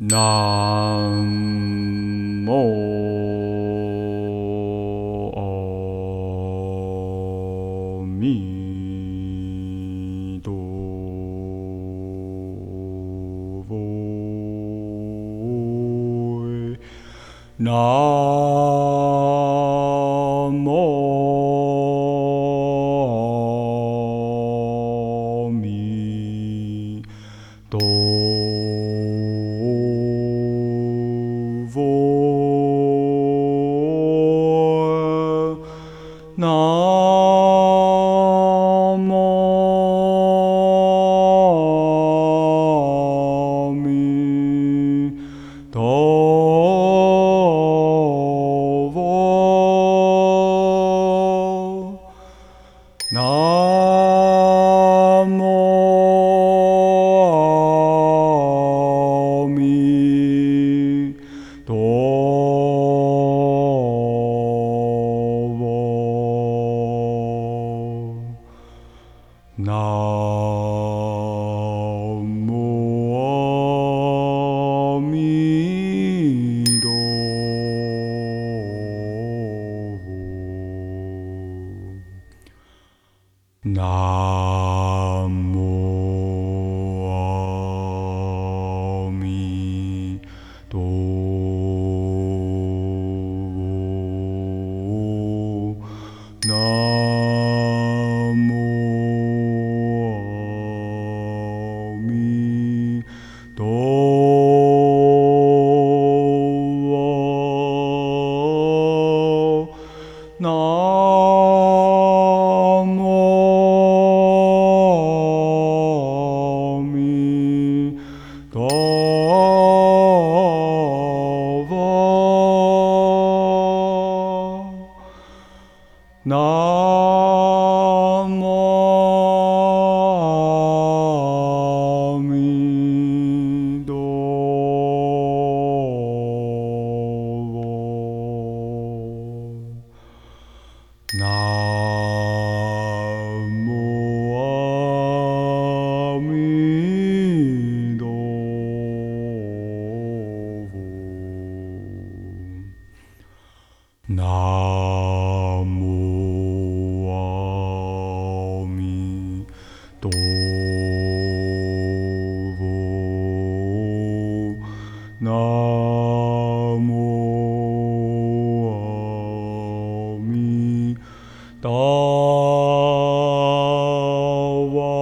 Nam mô A Nam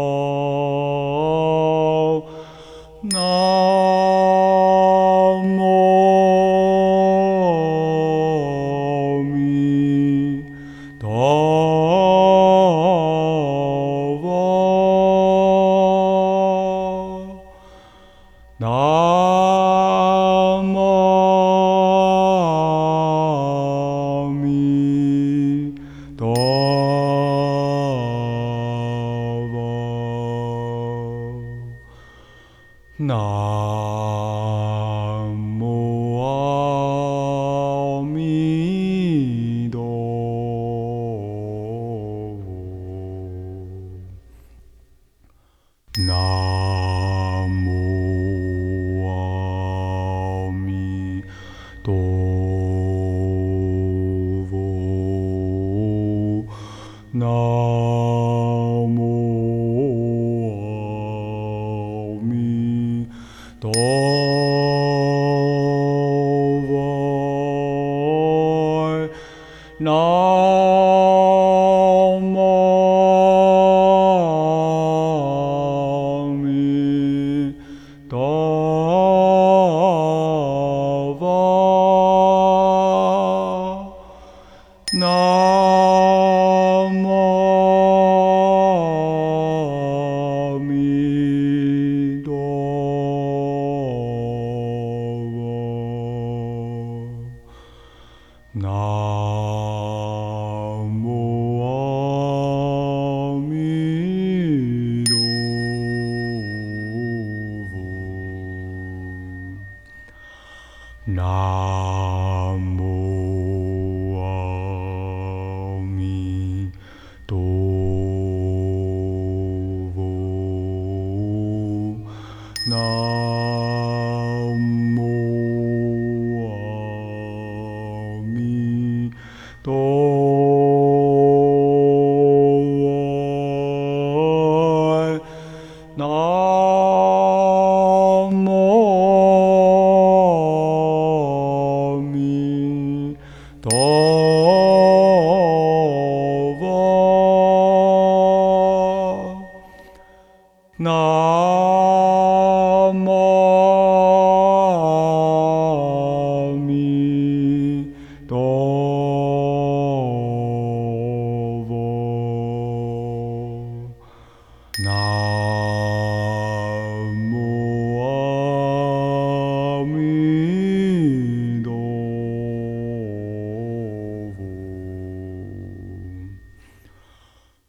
Oh. No.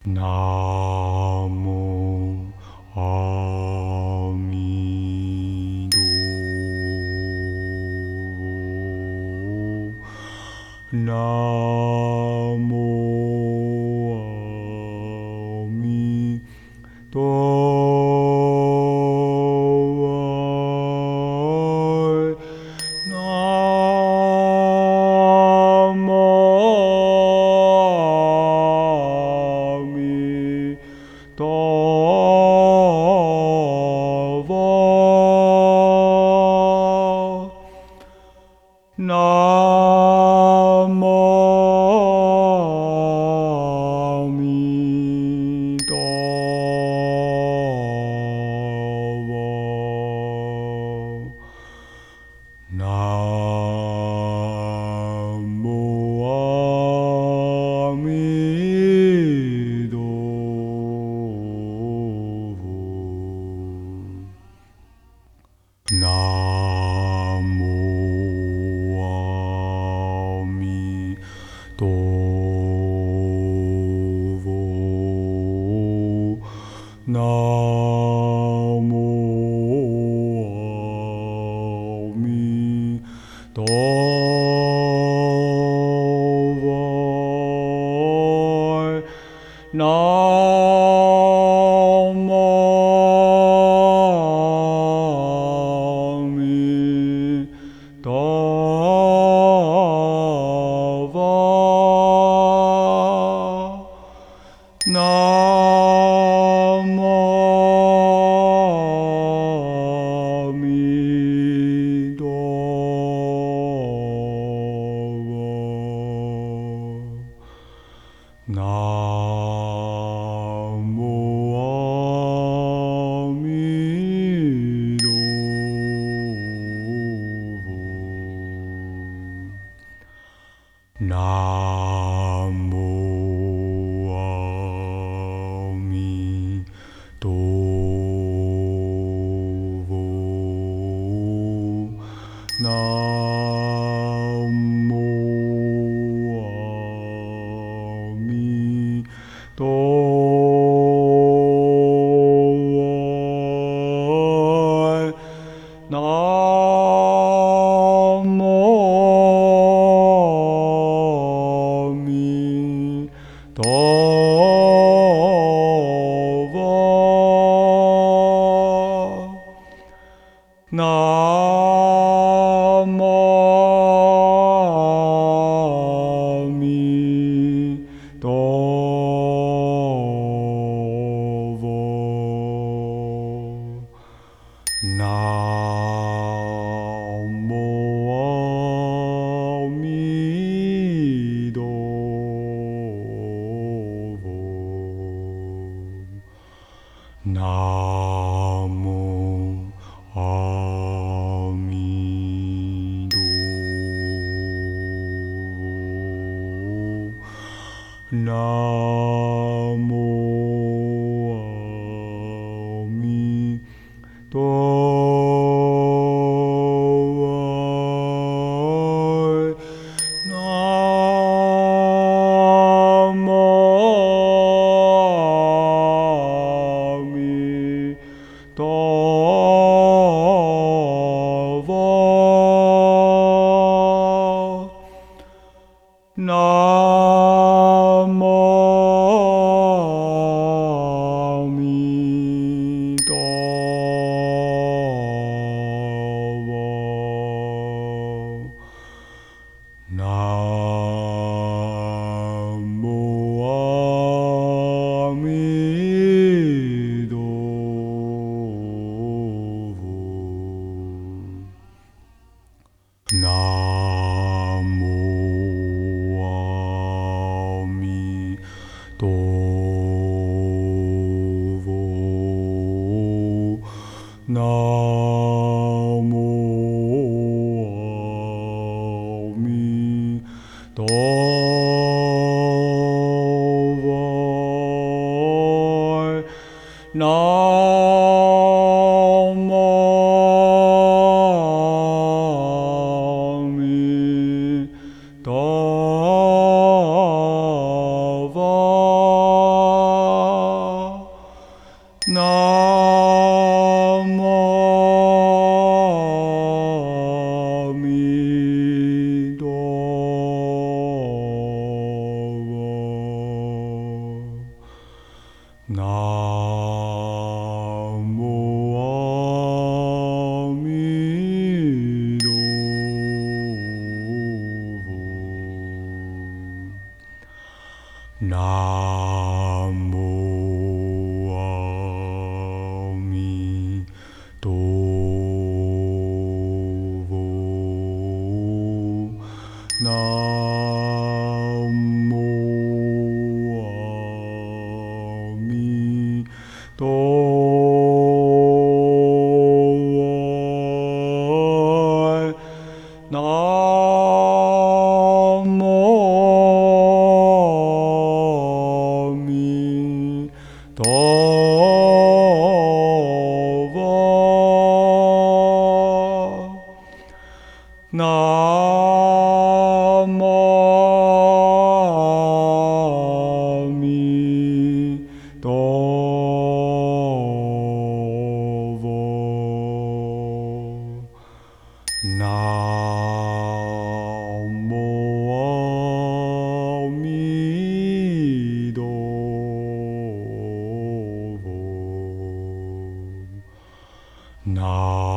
No. น้อ Na. No. No.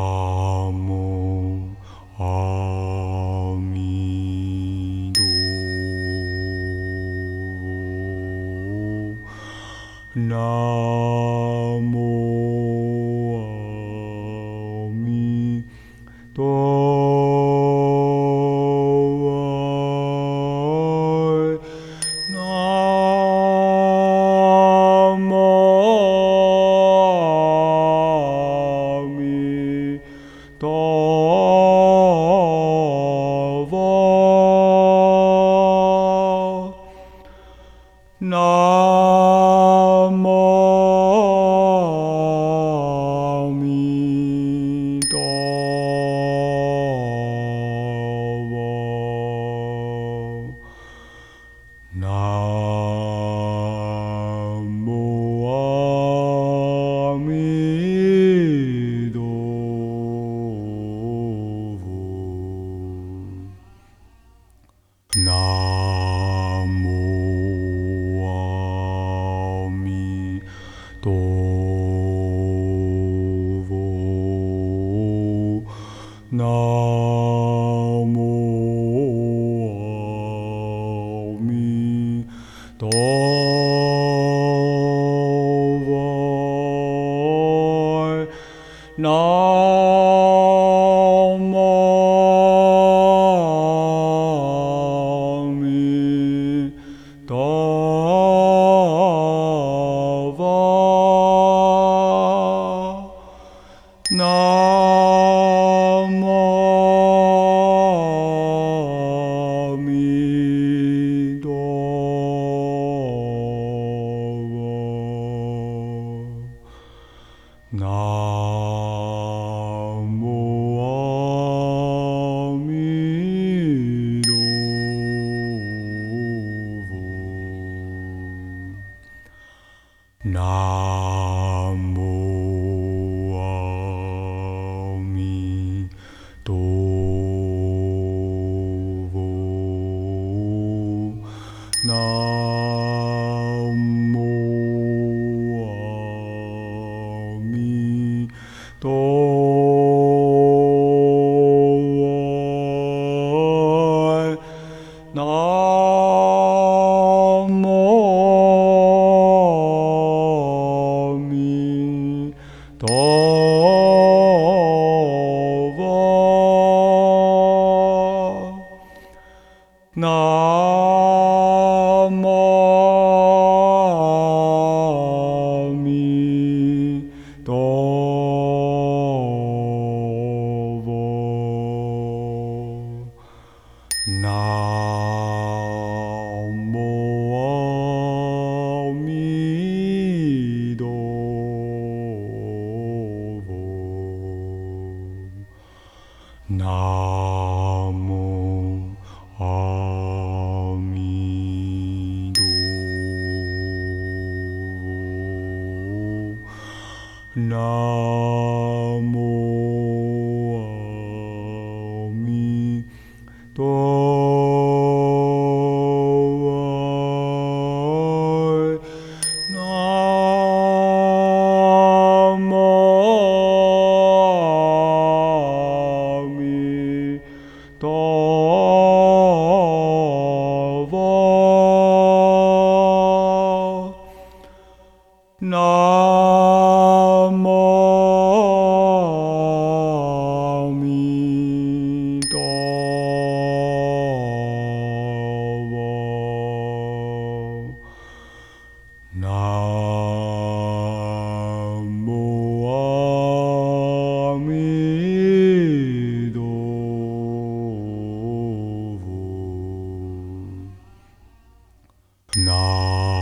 No. 南无 Om.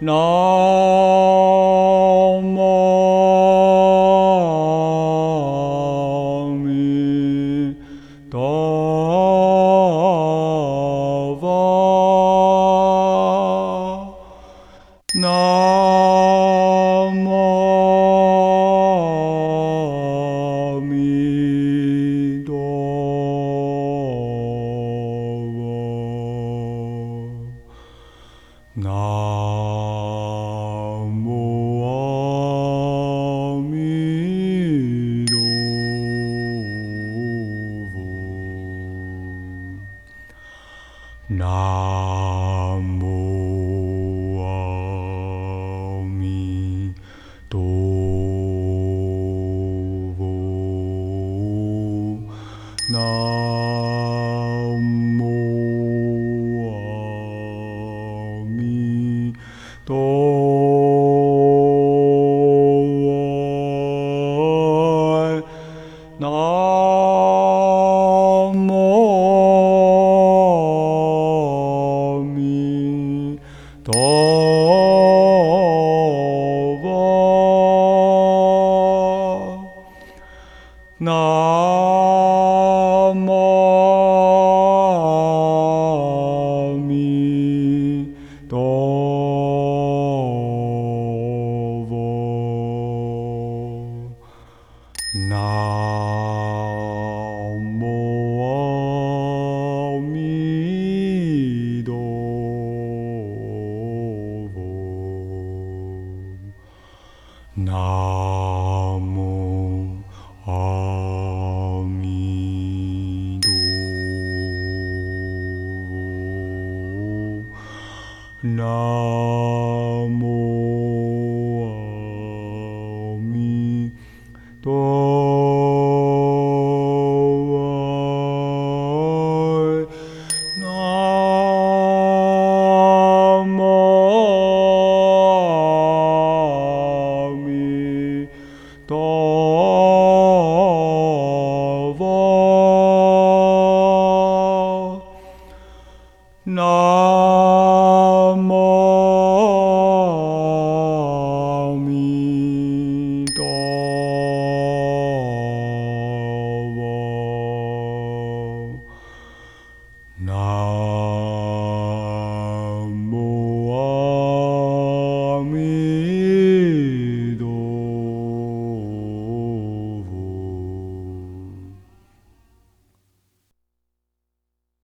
No. Oh.